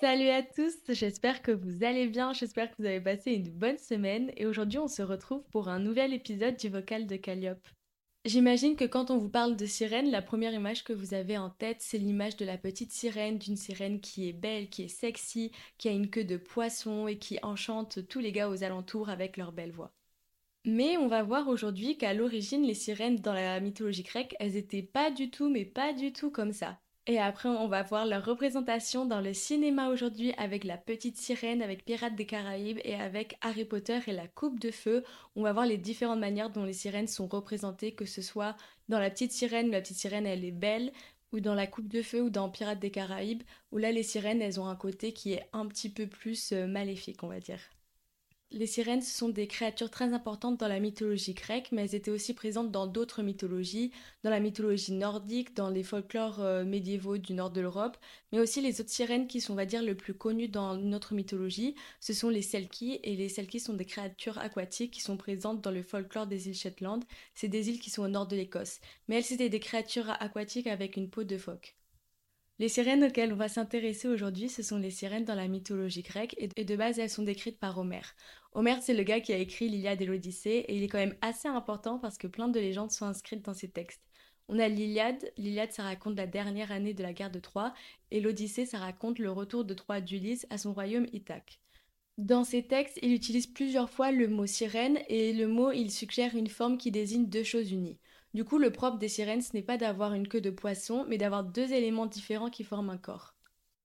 Salut à tous, j'espère que vous allez bien, j'espère que vous avez passé une bonne semaine et aujourd'hui on se retrouve pour un nouvel épisode du vocal de Calliope. J'imagine que quand on vous parle de sirène, la première image que vous avez en tête, c'est l'image de la petite sirène, d'une sirène qui est belle, qui est sexy, qui a une queue de poisson et qui enchante tous les gars aux alentours avec leur belle voix. Mais on va voir aujourd'hui qu'à l'origine, les sirènes dans la mythologie grecque, elles étaient pas du tout, mais pas du tout comme ça. Et après, on va voir leur représentation dans le cinéma aujourd'hui avec La Petite Sirène, avec Pirates des Caraïbes et avec Harry Potter et la Coupe de Feu. On va voir les différentes manières dont les sirènes sont représentées, que ce soit dans La Petite Sirène, où la Petite Sirène elle est belle, ou dans La Coupe de Feu ou dans Pirates des Caraïbes, où là les sirènes elles ont un côté qui est un petit peu plus euh, maléfique, on va dire. Les sirènes sont des créatures très importantes dans la mythologie grecque, mais elles étaient aussi présentes dans d'autres mythologies, dans la mythologie nordique, dans les folklores euh, médiévaux du nord de l'Europe, mais aussi les autres sirènes qui sont, on va dire, le plus connues dans notre mythologie, ce sont les Selkies, et les Selkies sont des créatures aquatiques qui sont présentes dans le folklore des îles Shetland, c'est des îles qui sont au nord de l'Écosse, mais elles c'était des créatures aquatiques avec une peau de phoque. Les sirènes auxquelles on va s'intéresser aujourd'hui, ce sont les sirènes dans la mythologie grecque, et de base elles sont décrites par Homère. Homère, c'est le gars qui a écrit l'Iliade et l'Odyssée, et il est quand même assez important parce que plein de légendes sont inscrites dans ses textes. On a l'Iliade, l'Iliade ça raconte la dernière année de la guerre de Troie, et l'Odyssée ça raconte le retour de Troie d'Ulysse à son royaume Ithaque. Dans ces textes, il utilise plusieurs fois le mot sirène, et le mot il suggère une forme qui désigne deux choses unies. Du coup, le propre des sirènes, ce n'est pas d'avoir une queue de poisson, mais d'avoir deux éléments différents qui forment un corps.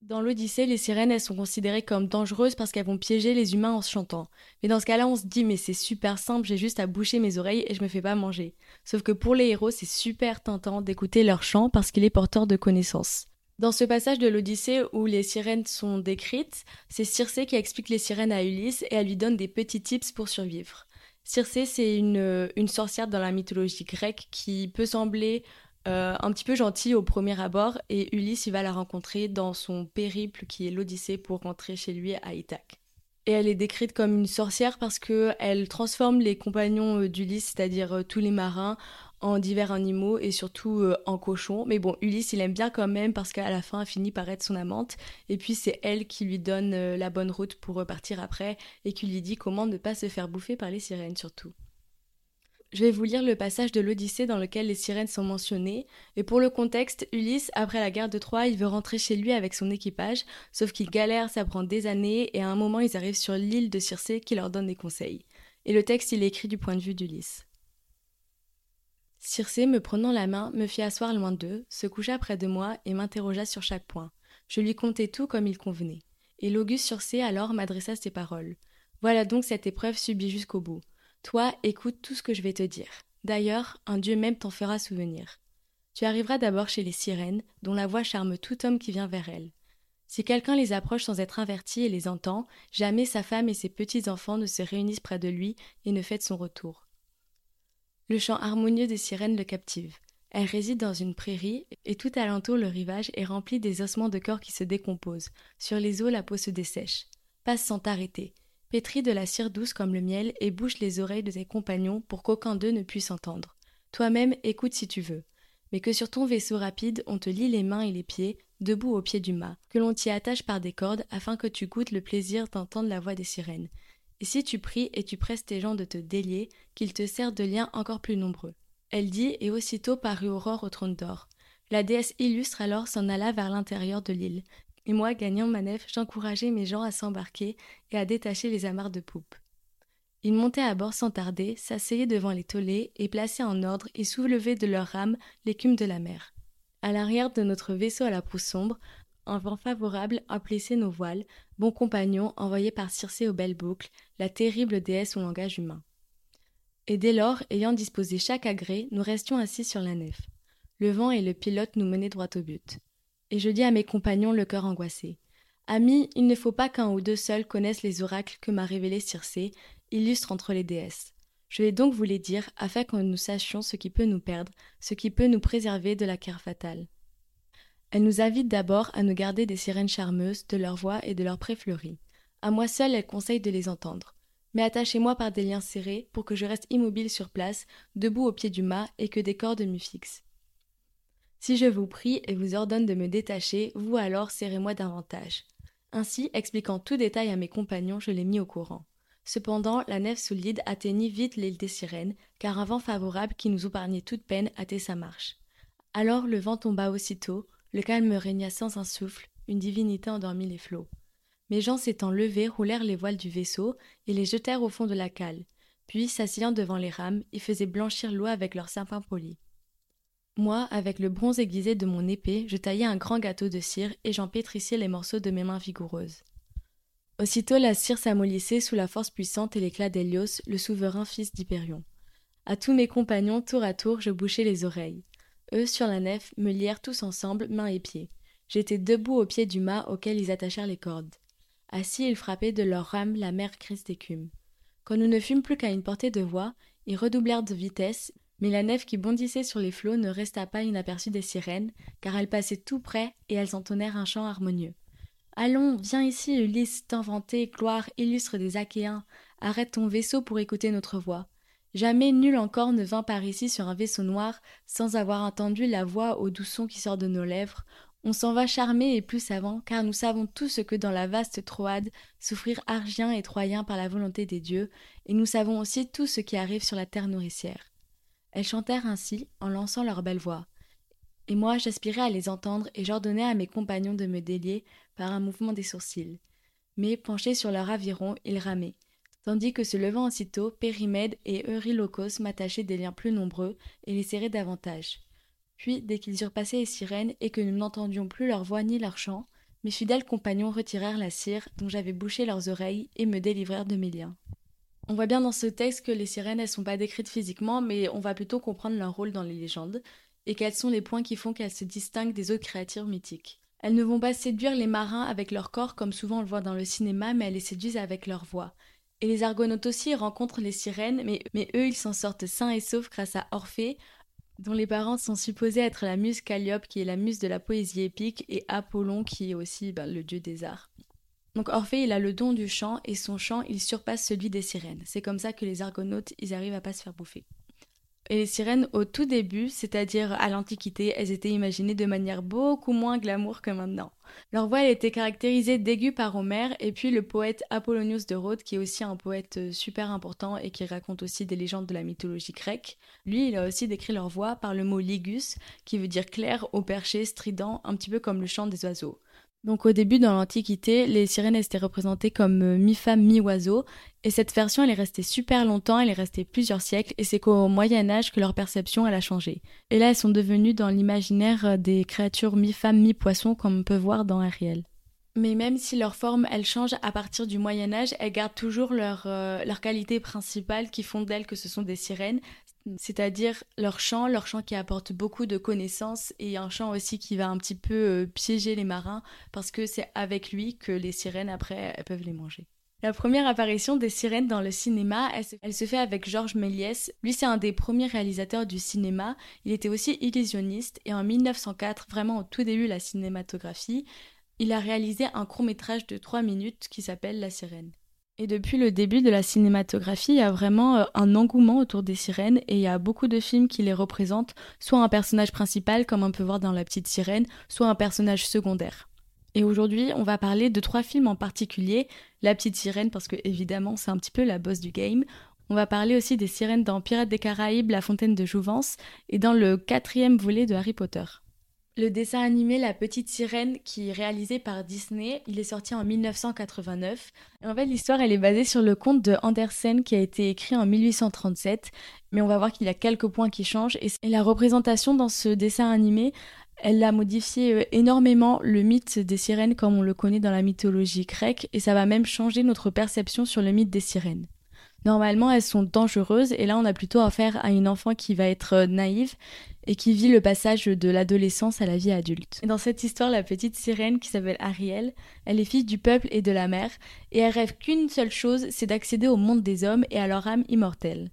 Dans l'Odyssée, les sirènes, elles sont considérées comme dangereuses parce qu'elles vont piéger les humains en chantant. Mais dans ce cas-là, on se dit, mais c'est super simple, j'ai juste à boucher mes oreilles et je me fais pas manger. Sauf que pour les héros, c'est super tentant d'écouter leur chant parce qu'il est porteur de connaissances. Dans ce passage de l'Odyssée où les sirènes sont décrites, c'est Circé qui explique les sirènes à Ulysse et elle lui donne des petits tips pour survivre. Circé, c'est une, une, sorcière dans la mythologie grecque qui peut sembler euh, un petit peu gentille au premier abord et Ulysse il va la rencontrer dans son périple qui est l'Odyssée pour rentrer chez lui à Ithaque. Et elle est décrite comme une sorcière parce que elle transforme les compagnons euh, d'Ulysse, c'est-à-dire euh, tous les marins, en divers animaux et surtout euh, en cochons. Mais bon, Ulysse, il aime bien quand même parce qu'à la fin, elle finit par être son amante. Et puis, c'est elle qui lui donne euh, la bonne route pour repartir après et qui lui dit comment ne pas se faire bouffer par les sirènes surtout. Je vais vous lire le passage de l'Odyssée dans lequel les sirènes sont mentionnées. Et pour le contexte, Ulysse, après la guerre de Troie, il veut rentrer chez lui avec son équipage, sauf qu'il galère, ça prend des années, et à un moment, ils arrivent sur l'île de Circé qui leur donne des conseils. Et le texte, il est écrit du point de vue d'Ulysse. Circé, me prenant la main, me fit asseoir loin d'eux, se coucha près de moi et m'interrogea sur chaque point. Je lui contai tout comme il convenait. Et l'auguste Circé alors m'adressa ces paroles. Voilà donc cette épreuve subie jusqu'au bout. Toi, écoute tout ce que je vais te dire. D'ailleurs, un Dieu même t'en fera souvenir. Tu arriveras d'abord chez les sirènes, dont la voix charme tout homme qui vient vers elles. Si quelqu'un les approche sans être averti et les entend, jamais sa femme et ses petits enfants ne se réunissent près de lui et ne fêtent son retour. Le chant harmonieux des sirènes le captive. Elle réside dans une prairie, et tout alentour le rivage est rempli des ossements de corps qui se décomposent. Sur les eaux, la peau se dessèche. Passe sans t'arrêter. Pétris de la cire douce comme le miel et bouche les oreilles de tes compagnons pour qu'aucun d'eux ne puisse entendre. Toi-même, écoute si tu veux. Mais que sur ton vaisseau rapide, on te lie les mains et les pieds, debout au pied du mât, que l'on t'y attache par des cordes afin que tu goûtes le plaisir d'entendre la voix des sirènes. Et si tu pries et tu presses tes gens de te délier, qu'ils te servent de liens encore plus nombreux. Elle dit, et aussitôt parut Aurore au trône d'or. La déesse illustre alors s'en alla vers l'intérieur de l'île, et moi, gagnant ma nef, j'encourageai mes gens à s'embarquer et à détacher les amarres de poupe. Ils montaient à bord sans tarder, s'asseyaient devant les tolets et plaçaient en ordre et soulevaient de leurs rames l'écume de la mer. À l'arrière de notre vaisseau à la proue sombre, un vent favorable a plissé nos voiles, bons compagnons envoyés par Circé aux belles boucles, la terrible déesse au langage humain. Et dès lors, ayant disposé chaque agrès, nous restions assis sur la nef. Le vent et le pilote nous menaient droit au but. Et je dis à mes compagnons le cœur angoissé. Amis, il ne faut pas qu'un ou deux seuls connaissent les oracles que m'a révélés Circé, illustre entre les déesses. Je vais donc vous les dire afin que nous sachions ce qui peut nous perdre, ce qui peut nous préserver de la guerre fatale. Elle nous invite d'abord à nous garder des sirènes charmeuses, de leur voix et de leurs prés fleuris. À moi seule, elle conseille de les entendre. Mais attachez-moi par des liens serrés pour que je reste immobile sur place, debout au pied du mât et que des cordes m'y fixent. Si je vous prie et vous ordonne de me détacher, vous alors serrez-moi davantage. Ainsi, expliquant tout détail à mes compagnons, je l'ai mis au courant. Cependant, la nef solide atteignit vite l'île des sirènes, car un vent favorable qui nous épargnait toute peine hâtait sa marche. Alors le vent tomba aussitôt, le calme régna sans un souffle, une divinité endormit les flots. Mes gens s'étant levés roulèrent les voiles du vaisseau et les jetèrent au fond de la cale. Puis, s'asseyant devant les rames, ils faisaient blanchir l'eau avec leurs sapins polis. Moi, avec le bronze aiguisé de mon épée, je taillais un grand gâteau de cire et j'en pétrissais les morceaux de mes mains vigoureuses. Aussitôt la cire s'amollissait sous la force puissante et l'éclat d'Hélios, le souverain fils d'Hyperion. À tous mes compagnons, tour à tour, je bouchais les oreilles. Eux, sur la nef, me lièrent tous ensemble, mains et pieds. J'étais debout au pied du mât auquel ils attachèrent les cordes. Assis, ils frappaient de leurs rames la mer grise d'écume. Quand nous ne fûmes plus qu'à une portée de voix, ils redoublèrent de vitesse, mais la nef qui bondissait sur les flots ne resta pas inaperçue des sirènes, car elles passaient tout près et elles entonnèrent un chant harmonieux. Allons, viens ici, Ulysse, t'inventer, gloire illustre des Achéens. Arrête ton vaisseau pour écouter notre voix. Jamais nul encore ne vint par ici sur un vaisseau noir sans avoir entendu la voix au doux son qui sort de nos lèvres. On s'en va charmé et plus savant, car nous savons tout ce que dans la vaste Troade souffrir Argiens et Troyens par la volonté des dieux, et nous savons aussi tout ce qui arrive sur la terre nourricière. Elles chantèrent ainsi, en lançant leur belle voix. Et moi j'aspirais à les entendre et j'ordonnais à mes compagnons de me délier par un mouvement des sourcils. Mais, penchés sur leur aviron, ils ramaient tandis que se levant aussitôt, Périmède et Eurylocos m'attachaient des liens plus nombreux et les serraient davantage. Puis, dès qu'ils eurent passé les sirènes et que nous n'entendions plus leur voix ni leur chant, mes fidèles compagnons retirèrent la cire dont j'avais bouché leurs oreilles et me délivrèrent de mes liens. On voit bien dans ce texte que les sirènes elles sont pas décrites physiquement, mais on va plutôt comprendre leur rôle dans les légendes et quels sont les points qui font qu'elles se distinguent des autres créatures mythiques. Elles ne vont pas séduire les marins avec leur corps comme souvent on le voit dans le cinéma, mais elles les séduisent avec leur voix. Et les Argonautes aussi rencontrent les sirènes, mais, eux, ils s'en sortent sains et saufs grâce à Orphée, dont les parents sont supposés être la muse Calliope, qui est la muse de la poésie épique, et Apollon, qui est aussi ben, le dieu des arts. Donc Orphée, il a le don du chant, et son chant, il surpasse celui des sirènes. C'est comme ça que les Argonautes, ils arrivent à pas se faire bouffer. Et les sirènes, au tout début, c'est-à-dire à, l'Antiquité, elles étaient imaginées de manière beaucoup moins glamour que maintenant. Leur voix elle était caractérisée d'aigu par Homère, et puis le poète Apollonius de Rhodes, qui est aussi un poète euh, super important et qui raconte aussi des légendes de la mythologie grecque, lui, il a aussi décrit leur voix par le mot ligus, qui veut dire clair, au perché, strident, un petit peu comme le chant des oiseaux. Donc au début, dans l'Antiquité, les sirènes étaient représentées comme euh, mi-femme, mi-oiseau, et cette version, elle est restée super longtemps, elle est restée plusieurs siècles, et c'est qu'au Moyen Âge que leur perception, elle a changé. Et là, elles sont devenues dans l'imaginaire euh, des créatures mi-femme, mi-poisson, comme on peut voir dans Ariel. Mais même si leur forme, elle change à partir du Moyen Âge, elles gardent toujours leur, euh, leur qualité principale qui font d'elles que ce sont des sirènes, c'est-à-dire leur chant, leur chant qui apporte beaucoup de connaissances et un chant aussi qui va un petit peu euh, piéger les marins parce que c'est avec lui que les sirènes après elles peuvent les manger. La première apparition des sirènes dans le cinéma, elle se, fait avec Georges Méliès. Lui, c'est un des premiers réalisateurs du cinéma. Il était aussi illusionniste et en 1904, vraiment au tout début de la cinématographie, il a réalisé un court métrage de 3 minutes qui s'appelle La sirène. Et depuis le début de la cinématographie, il y a vraiment euh, un engouement autour des sirènes et il y a beaucoup de films qui les représentent, soit un personnage principal comme on peut voir dans La Petite Sirène, soit un personnage secondaire. Et aujourd'hui, on va parler de trois films en particulier. La Petite Sirène parce que évidemment c'est un petit peu la bosse du game. On va parler aussi des sirènes dans Pirates des Caraïbes, La Fontaine de Jouvence et dans le quatrième volet de Harry Potter. Le dessin animé La Petite Sirène, qui est réalisé par Disney, il est sorti en 1989. en fait, l'histoire, elle est basée sur le conte de Andersen qui a été écrit en 1837. Mais on va voir qu'il y a quelques points qui changent. Et la représentation dans ce dessin animé, elle a modifié euh, énormément le mythe des sirènes comme on le connaît dans la mythologie grecque. Et ça va même changer notre perception sur le mythe des sirènes. Normalement, elles sont dangereuses et là, on a plutôt affaire à une enfant qui va être euh, naïve et qui vit le passage de l'adolescence à la vie adulte. Dans cette histoire, la petite sirène qui s'appelle Ariel, elle est fille du peuple et de la mer et elle rêve qu'une seule chose, c'est d'accéder au monde des hommes et à leur âme immortelle.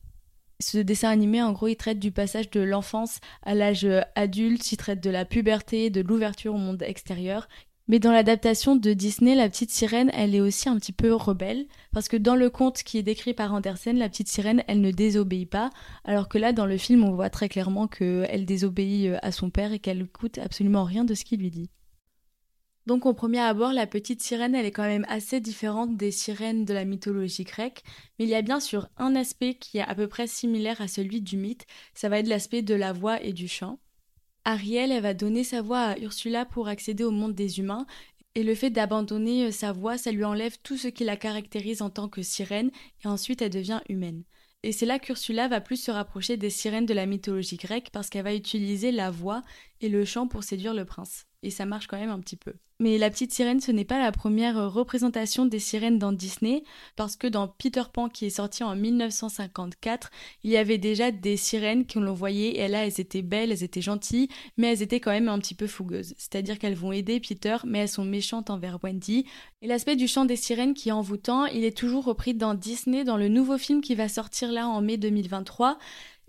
Ce dessin animé, en gros, il traite du passage de l'enfance à l'âge adulte, il traite de la puberté, de l'ouverture au monde extérieur. Mais dans l'adaptation de Disney, la petite sirène, elle est aussi un petit peu rebelle, parce que dans le conte qui est décrit par Andersen, la petite sirène, elle ne désobéit pas, alors que là, dans le film, on voit très clairement qu'elle désobéit à son père et qu'elle coûte absolument rien de ce qu'il lui dit. Donc au premier abord, la petite sirène, elle est quand même assez différente des sirènes de la mythologie grecque, mais il y a bien sûr un aspect qui est à peu près similaire à celui du mythe, ça va être l'aspect de la voix et du chant. Ariel, elle va donner sa voix à Ursula pour accéder au monde des humains, et le fait d'abandonner euh, sa voix, ça lui enlève tout ce qui la caractérise en tant que sirène, et ensuite elle devient humaine. Et c'est là qu'Ursula va plus se rapprocher des sirènes de la mythologie grecque parce qu'elle va utiliser la voix et le chant pour séduire le prince et ça marche quand même un petit peu. Mais La Petite Sirène, ce n'est pas la première euh, représentation des sirènes dans Disney, parce que dans Peter Pan qui est sorti en 1954, il y avait déjà des sirènes qu'on l'on voyait, et là elles étaient belles, elles étaient gentilles, mais elles étaient quand même un petit peu fougueuses. C'est-à-dire qu'elles vont aider Peter, mais elles sont méchantes envers Wendy. Et l'aspect du chant des sirènes qui est envoûtant, il est toujours repris dans Disney, dans le nouveau film qui va sortir là en mai 2023.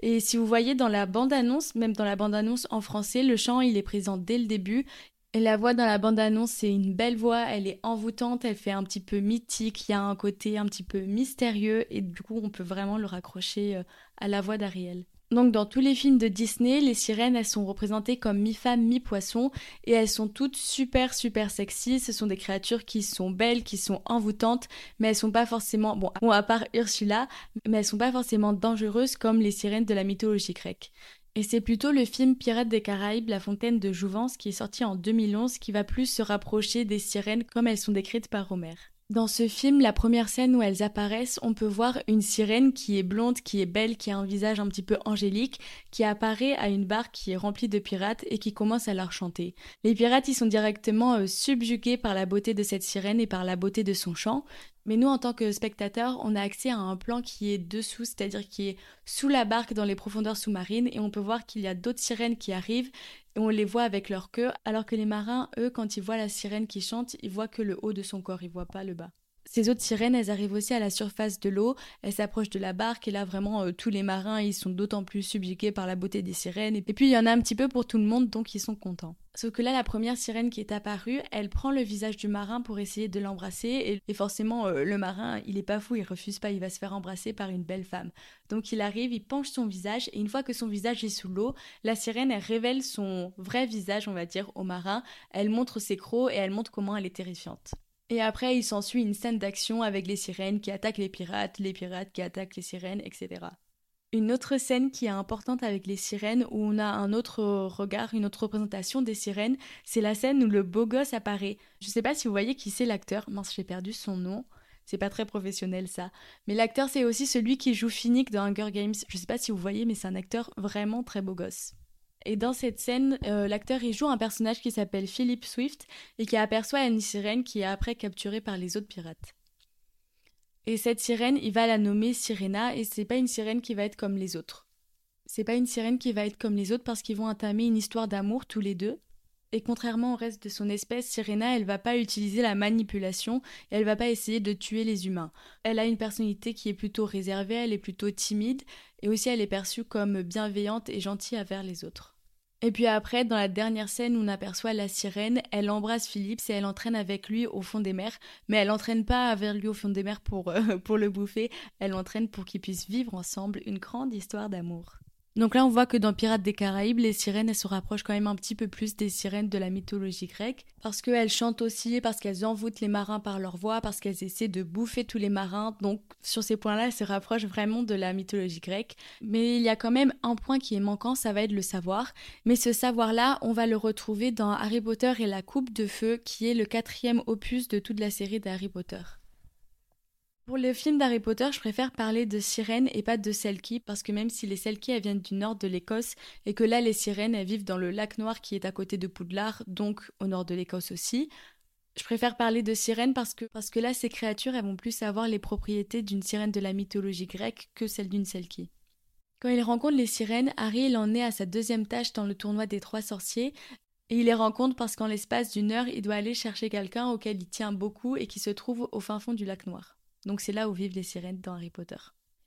Et si vous voyez dans la bande-annonce, même dans la bande-annonce en français, le chant il est présent dès le début. Et la voix dans la bande-annonce, c'est une belle voix, elle est envoûtante, elle fait un petit peu mythique, il y a un côté un petit peu mystérieux et du coup on peut vraiment le raccrocher euh, à la voix d'Ariel. Donc dans tous les films de Disney, les sirènes, elles sont représentées comme mi-femme, mi-poisson, et elles sont toutes super super sexy. Ce sont des créatures qui sont belles, qui sont envoûtantes, mais elles sont pas forcément, bon, à part Ursula, mais elles sont pas forcément dangereuses comme les sirènes de la mythologie grecque. Et c'est plutôt le film Pirates des Caraïbes, La Fontaine de Jouvence, qui est sorti en 2011, qui va plus se rapprocher des sirènes comme elles sont décrites par Homer. Dans ce film, la première scène où elles apparaissent, on peut voir une sirène qui est blonde, qui est belle, qui a un visage un petit peu angélique, qui apparaît à une barque qui est remplie de pirates et qui commence à leur chanter. Les pirates, ils sont directement euh, subjugués par la beauté de cette sirène et par la beauté de son chant. Mais nous, en tant que spectateurs, on a accès à un plan qui est dessous, c'est-à-dire qui est sous la barque dans les profondeurs sous-marines, et on peut voir qu'il y a d'autres sirènes qui arrivent, on les voit avec leur queue, alors que les marins, eux, quand ils voient la sirène qui chante, ils voient que le haut de son corps, ils voient pas le bas. Ces autres sirènes, elles arrivent aussi à la surface de l'eau, elles s'approchent de la barque et là vraiment euh, tous les marins, ils sont d'autant plus subjugués par la beauté des sirènes et puis il y en a un petit peu pour tout le monde donc ils sont contents. Sauf que là la première sirène qui est apparue, elle prend le visage du marin pour essayer de l'embrasser et, forcément euh, le marin, il est pas fou, il refuse pas, il va se faire embrasser par une belle femme. Donc il arrive, il penche son visage et une fois que son visage est sous l'eau, la sirène elle révèle son vrai visage, on va dire, au marin, elle montre ses crocs et elle montre comment elle est terrifiante. Et après, il s'ensuit une scène d'action avec les sirènes qui attaquent les pirates, les pirates qui attaquent les sirènes, etc. Une autre scène qui est importante avec les sirènes, où on a un autre regard, une autre représentation des sirènes, c'est la scène où le beau gosse apparaît. Je sais pas si vous voyez qui c'est l'acteur, mince, j'ai perdu son nom. C'est pas très professionnel ça. Mais l'acteur, c'est aussi celui qui joue Finnick dans Hunger Games. Je sais pas si vous voyez, mais c'est un acteur vraiment très beau gosse. Et dans cette scène, euh, l'acteur il joue un personnage qui s'appelle Philip Swift et qui aperçoit une sirène qui est après capturée par les autres pirates. Et cette sirène, il va la nommer Sirena et c'est pas une sirène qui va être comme les autres. C'est pas une sirène qui va être comme les autres parce qu'ils vont entamer une histoire d'amour tous les deux. Et contrairement au reste de son espèce, Sirena, elle va pas utiliser la manipulation et elle va pas essayer de tuer les humains. Elle a une personnalité qui est plutôt réservée, elle est plutôt timide et aussi elle est perçue comme bienveillante et gentille envers les autres. Et puis après, dans la dernière scène où on aperçoit la sirène, elle embrasse Philippe et elle entraîne avec lui au fond des mers, mais elle entraîne pas vers lui au fond des mers pour, euh, pour le bouffer, elle l'entraîne pour qu'ils puissent vivre ensemble une grande histoire d'amour. Donc là, on voit que dans Pirates des Caraïbes, les sirènes, se rapprochent quand même un petit peu plus des sirènes de la mythologie grecque, parce qu'elles chantent aussi, parce qu'elles envoûtent les marins par leur voix, parce qu'elles essaient de bouffer tous les marins. Donc sur ces points-là, elles se rapprochent vraiment de la mythologie grecque. Mais il y a quand même un point qui est manquant, ça va être le savoir. Mais ce savoir-là, on va le retrouver dans Harry Potter et la Coupe de Feu, qui est le quatrième opus de toute la série d'Harry Potter. Pour le film d'Harry Potter, je préfère parler de sirènes et pas de Selkie, parce que même si les Selkie elles viennent du nord de l'Écosse, et que là les sirènes vivent dans le lac noir qui est à côté de Poudlard, donc au nord de l'Écosse aussi, je préfère parler de sirènes parce que, là ces créatures elles vont plus avoir les propriétés d'une sirène de la mythologie grecque que celle d'une Selkie. Quand il rencontre les sirènes, Harry en est à sa deuxième tâche dans le tournoi des trois sorciers, et il les rencontre parce qu'en l'espace d'une heure, il doit aller chercher quelqu'un auquel il tient beaucoup et qui se trouve au fin fond du lac noir. Donc c'est là où vivent les sirènes dans Harry Potter.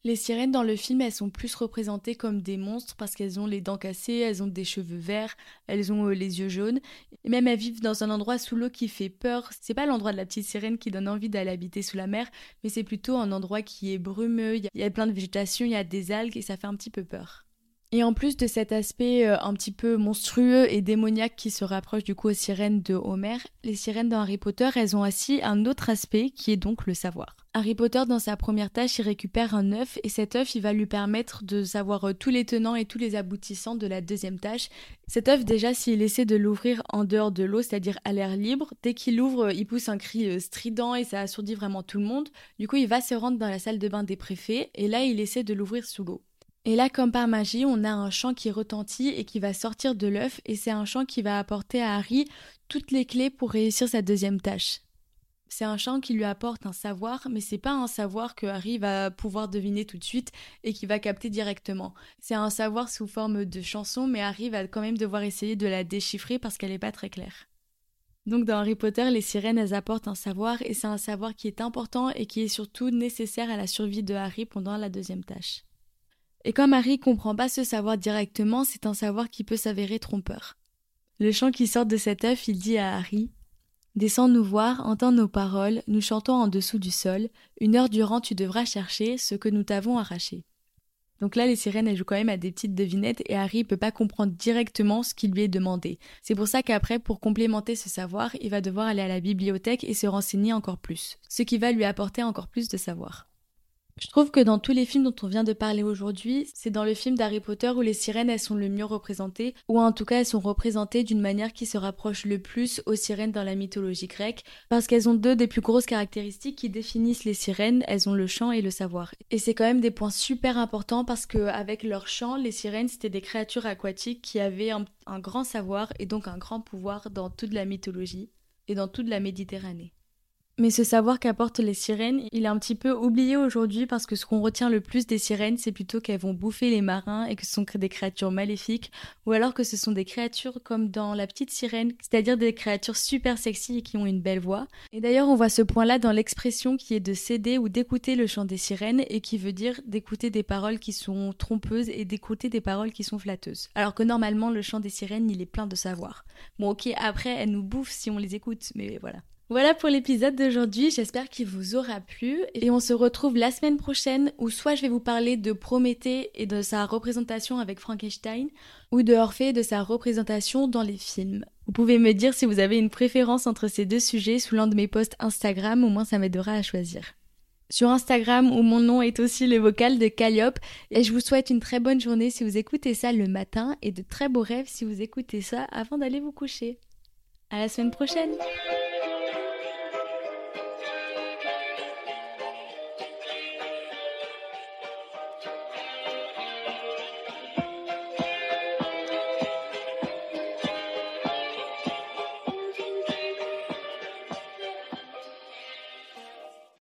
Les sirènes dans le film, elles sont plus représentées comme des monstres parce qu'elles ont les dents cassées, elles ont des cheveux verts, elles ont euh, les yeux jaunes. Et même elles vivent dans un endroit sous l'eau qui fait peur. C'est pas l'endroit de la petite sirène qui donne envie d'aller habiter sous la mer, mais c'est plutôt un endroit qui est brumeux, il y a plein de végétation, il y a des algues et ça fait un petit peu peur. Et en plus de cet aspect euh, un petit peu monstrueux et démoniaque qui se rapproche du coup aux sirènes de Homer, les sirènes dans Harry Potter, elles ont aussi un autre aspect qui est donc le savoir. Harry Potter, dans sa première tâche, il récupère un œuf et cet œuf, il va lui permettre de savoir euh, tous les tenants et tous les aboutissants de la deuxième tâche. Cet œuf, déjà, s'il essaie de l'ouvrir en dehors de l'eau, c'est-à-dire à l'air libre, dès qu'il l'ouvre, euh, il pousse un cri strident et ça assourdit vraiment tout le monde. Du coup, il va se rendre dans la salle de bain des préfets et là, il essaie de l'ouvrir sous l'eau. Et là, comme par magie, on a un chant qui retentit et qui va sortir de l'œuf, et c'est un chant qui va apporter à Harry toutes les clés pour réussir sa deuxième tâche. C'est un chant qui lui apporte un savoir, mais c'est pas un savoir que Harry va pouvoir deviner tout de suite et qui va capter directement. C'est un savoir sous forme de chanson, mais Harry va quand même devoir essayer de la déchiffrer parce qu'elle n'est pas très claire. Donc dans Harry Potter, les sirènes, elles apportent un savoir, et c'est un savoir qui est important et qui est surtout nécessaire à la survie de Harry pendant la deuxième tâche. Et comme Harry comprend pas ce savoir directement, c'est un savoir qui peut s'avérer trompeur. Le chant qui sort de cet œuf, il dit à Harry Descends nous voir, entends nos paroles, nous chantons en dessous du sol, une heure durant tu devras chercher ce que nous t'avons arraché. Donc là, les sirènes, elles jouent quand même à des petites devinettes et Harry peut pas comprendre directement ce qui lui est demandé. C'est pour ça qu'après, pour complémenter ce savoir, il va devoir aller à la bibliothèque et se renseigner encore plus, ce qui va lui apporter encore plus de savoir. Je trouve que dans tous les films dont on vient de parler aujourd'hui, c'est dans le film d'Harry Potter où les sirènes elles sont le mieux représentées, ou en tout cas elles sont représentées d'une manière qui se rapproche le plus aux sirènes dans la mythologie grecque, parce qu'elles ont deux des plus grosses caractéristiques qui définissent les sirènes, elles ont le chant et le savoir. Et c'est quand même des points super importants parce que avec leur chant, les sirènes c'était des créatures aquatiques qui avaient un, un grand savoir et donc un grand pouvoir dans toute la mythologie et dans toute la Méditerranée. Mais ce savoir qu'apportent les sirènes, il est un petit peu oublié aujourd'hui parce que ce qu'on retient le plus des sirènes, c'est plutôt qu'elles vont bouffer les marins et que ce sont des créatures maléfiques, ou alors que ce sont des créatures comme dans La Petite Sirène, c'est-à-dire des créatures super sexy et qui ont une belle voix. Et d'ailleurs, on voit ce point-là dans l'expression qui est de céder ou d'écouter le chant des sirènes et qui veut dire d'écouter des paroles qui sont trompeuses et d'écouter des paroles qui sont flatteuses. Alors que normalement, le chant des sirènes, il est plein de savoir. Bon, ok, après, elles nous bouffent si on les écoute, mais voilà. Voilà pour l'épisode d'aujourd'hui, j'espère qu'il vous aura plu et on se retrouve la semaine prochaine où soit je vais vous parler de Prométhée et de sa représentation avec Frankenstein ou de Orphée et de sa représentation dans les films. Vous pouvez me dire si vous avez une préférence entre ces deux sujets sous l'un de mes posts Instagram, au moins ça m'aidera à choisir. Sur Instagram où mon nom est aussi le vocal de Calliope et je vous souhaite une très bonne journée si vous écoutez ça le matin et de très beaux rêves si vous écoutez ça avant d'aller vous coucher. À la semaine prochaine!